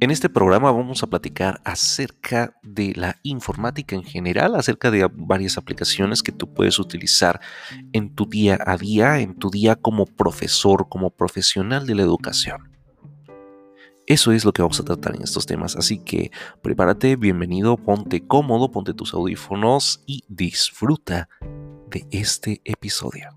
En este programa vamos a platicar acerca de la informática en general, acerca de varias aplicaciones que tú puedes utilizar en tu día a día, en tu día como profesor, como profesional de la educación. Eso es lo que vamos a tratar en estos temas, así que prepárate, bienvenido, ponte cómodo, ponte tus audífonos y disfruta de este episodio.